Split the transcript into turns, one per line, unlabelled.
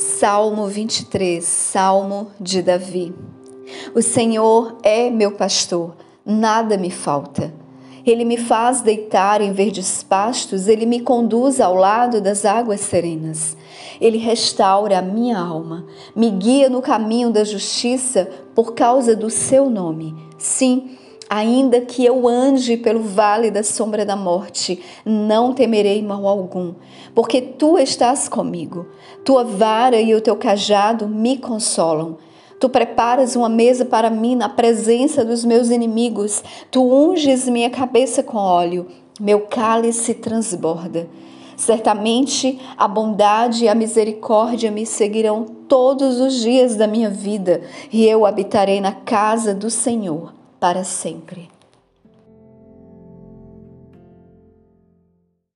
Salmo 23, Salmo de Davi. O Senhor é meu pastor, nada me falta. Ele me faz deitar em verdes pastos, ele me conduz ao lado das águas serenas. Ele restaura a minha alma, me guia no caminho da justiça por causa do seu nome. Sim, Ainda que eu ande pelo vale da sombra da morte, não temerei mal algum, porque tu estás comigo. Tua vara e o teu cajado me consolam. Tu preparas uma mesa para mim na presença dos meus inimigos. Tu unges minha cabeça com óleo. Meu cálice transborda. Certamente a bondade e a misericórdia me seguirão todos os dias da minha vida, e eu habitarei na casa do Senhor para sempre.